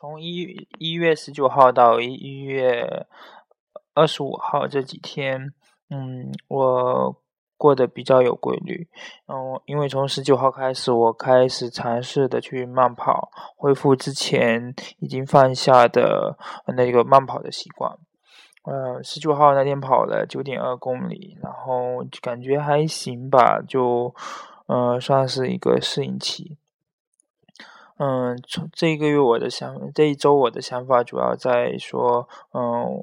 从一一月十九号到一月二十五号这几天，嗯，我过得比较有规律。嗯，因为从十九号开始，我开始尝试的去慢跑，恢复之前已经放下的那个慢跑的习惯。呃，十九号那天跑了九点二公里，然后感觉还行吧，就呃算是一个适应期。嗯，从这一个月我的想，这一周我的想法主要在说，嗯，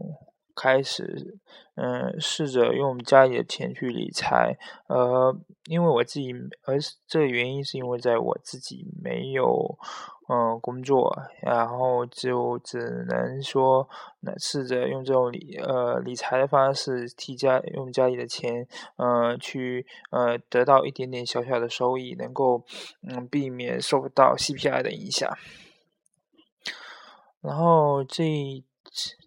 开始，嗯，试着用家里的钱去理财，呃，因为我自己，而是这个原因是因为在我自己没有。嗯，工作，然后就只能说，那试着用这种理呃理财的方式，替家用家里的钱，呃，去呃得到一点点小小的收益，能够嗯避免受到 CPI 的影响。然后这。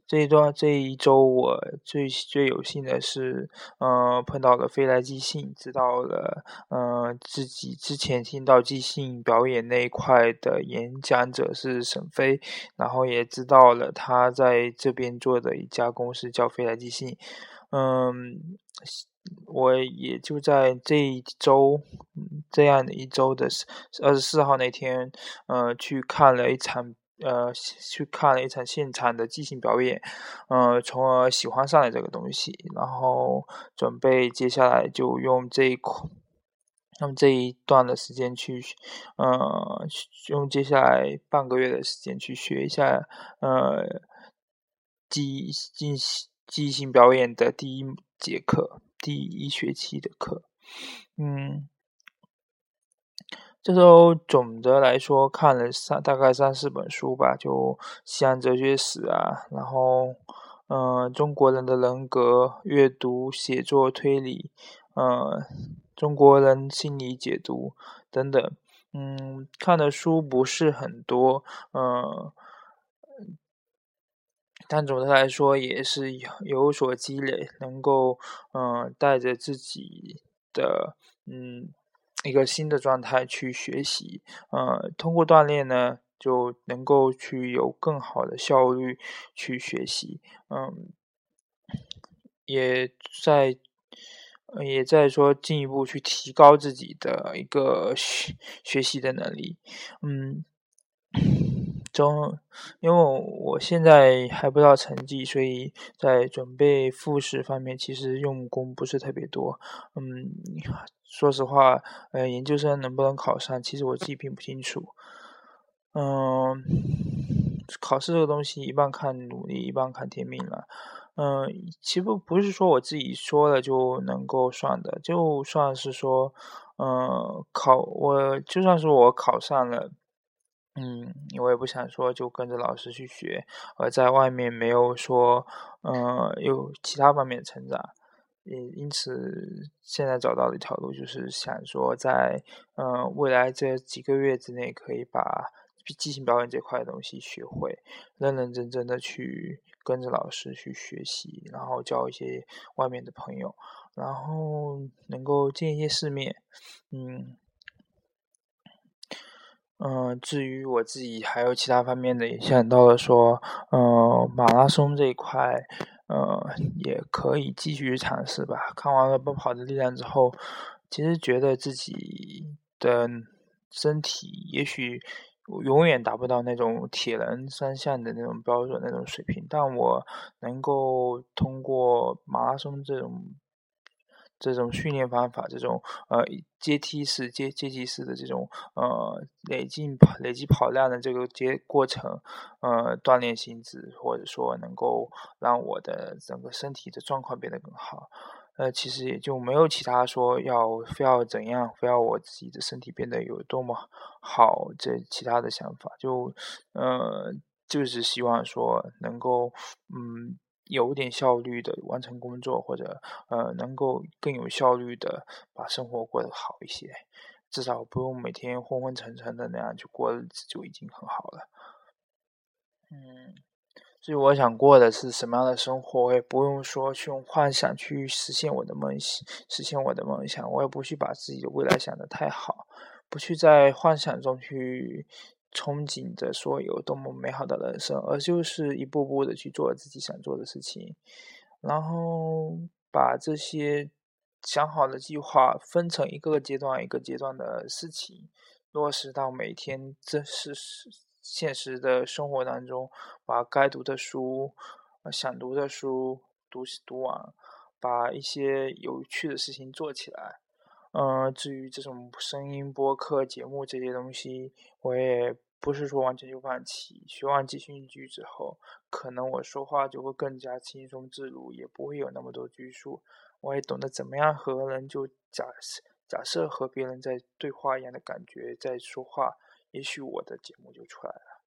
这一段这一周，我最最有幸的是，嗯，碰到了飞来即兴，知道了，嗯，自己之前听到即兴表演那一块的演讲者是沈飞，然后也知道了他在这边做的一家公司叫飞来即兴，嗯，我也就在这一周，这样的一周的二十四号那天，呃，去看了一场。呃，去看了一场现场的即兴表演，呃，从而喜欢上了这个东西，然后准备接下来就用这一块，那么这一段的时间去，呃，用接下来半个月的时间去学一下，呃，即进行即兴表演的第一节课，第一学期的课，嗯。这周总的来说看了三大概三四本书吧，就西洋哲学史啊，然后嗯中国人的人格、阅读、写作、推理，嗯中国人心理解读等等，嗯看的书不是很多，嗯，但总的来说也是有有所积累，能够嗯带着自己的嗯。一个新的状态去学习，呃，通过锻炼呢，就能够去有更好的效率去学习，嗯，也在，也在说进一步去提高自己的一个学学习的能力，嗯。中，因为我现在还不到成绩，所以在准备复试方面其实用功不是特别多。嗯，说实话，呃，研究生能不能考上，其实我自己并不清楚。嗯，考试这个东西一半看努力，一半看天命了。嗯，其实不是说我自己说了就能够算的，就算是说，嗯，考我就算是我考上了。嗯，我也不想说就跟着老师去学，而在外面没有说，嗯，有其他方面的成长，也因此现在找到的一条路就是想说，在嗯未来这几个月之内可以把即兴表演这块的东西学会，认认真真的去跟着老师去学习，然后交一些外面的朋友，然后能够见一些世面，嗯。嗯，至于我自己还有其他方面的，也想到了说，嗯，马拉松这一块，呃，也可以继续尝试吧。看完了《奔跑的力量》之后，其实觉得自己的身体也许永远达不到那种铁人三项的那种标准、那种水平，但我能够通过马拉松这种。这种训练方法，这种呃阶梯式、阶阶梯式的这种呃累计跑、累积跑量的这个阶过程，呃锻炼心智，或者说能够让我的整个身体的状况变得更好，呃其实也就没有其他说要非要怎样，非要我自己的身体变得有多么好这其他的想法，就呃就是希望说能够嗯。有点效率的完成工作，或者呃，能够更有效率的把生活过得好一些，至少不用每天昏昏沉沉的那样去过日子，就已经很好了。嗯，所以我想过的是什么样的生活，我也不用说去用幻想去实现我的梦想，实现我的梦想，我也不去把自己的未来想得太好，不去在幻想中去。憧憬着说有多么美好的人生，而就是一步步的去做自己想做的事情，然后把这些想好的计划分成一个阶段一个阶段的事情，落实到每天这是现实的生活当中，把该读的书、想读的书读读完，把一些有趣的事情做起来。嗯，至于这种声音播客节目这些东西，我也不是说完全就放弃。学完即兴剧之后，可能我说话就会更加轻松自如，也不会有那么多拘束。我也懂得怎么样和人就假假设和别人在对话一样的感觉在说话，也许我的节目就出来了。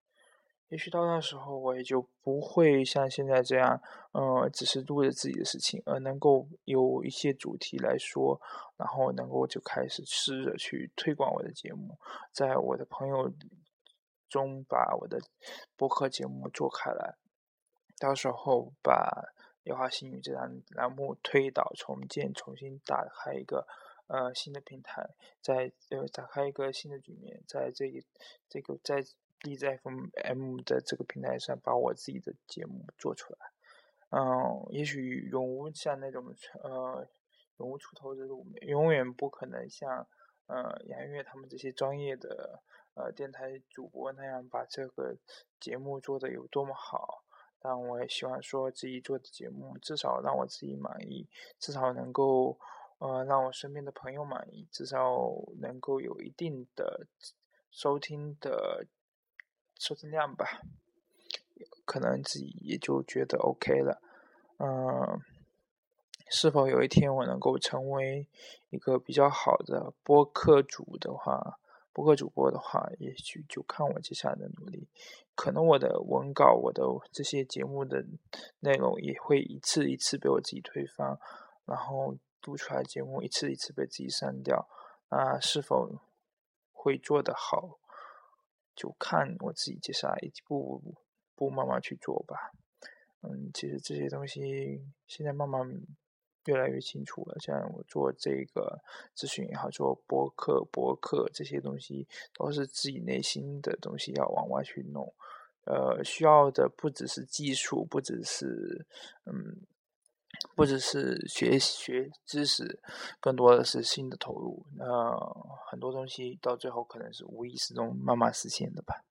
也许到那时候，我也就不会像现在这样，呃，只是录着自己的事情，而能够有一些主题来说，然后能够就开始试着去推广我的节目，在我的朋友中把我的播客节目做开来，到时候把《夜话心语》这档栏目推倒重建，重新打开一个呃新的平台，在呃打开一个新的局面，在这一这个在。立在 FM 的这个平台上，把我自己的节目做出来。嗯，也许永无像那种呃，永无出头之路，永远不可能像呃杨月他们这些专业的呃电台主播那样把这个节目做的有多么好。但我也希望说自己做的节目至少让我自己满意，至少能够呃让我身边的朋友满意，至少能够有一定的收听的。收听量吧，可能自己也就觉得 OK 了。嗯，是否有一天我能够成为一个比较好的播客主的话，播客主播的话，也许就看我接下来的努力。可能我的文稿、我的这些节目的内容也会一次一次被我自己推翻，然后录出来节目一次一次被自己删掉。啊，是否会做得好？就看我自己接下来一步步慢慢去做吧。嗯，其实这些东西现在慢慢越来越清楚了。像我做这个咨询也好，做博客、博客这些东西，都是自己内心的东西要往外去弄。呃，需要的不只是技术，不只是嗯。不只是学学知识，更多的是新的投入。那很多东西到最后可能是无意识中慢慢实现的吧。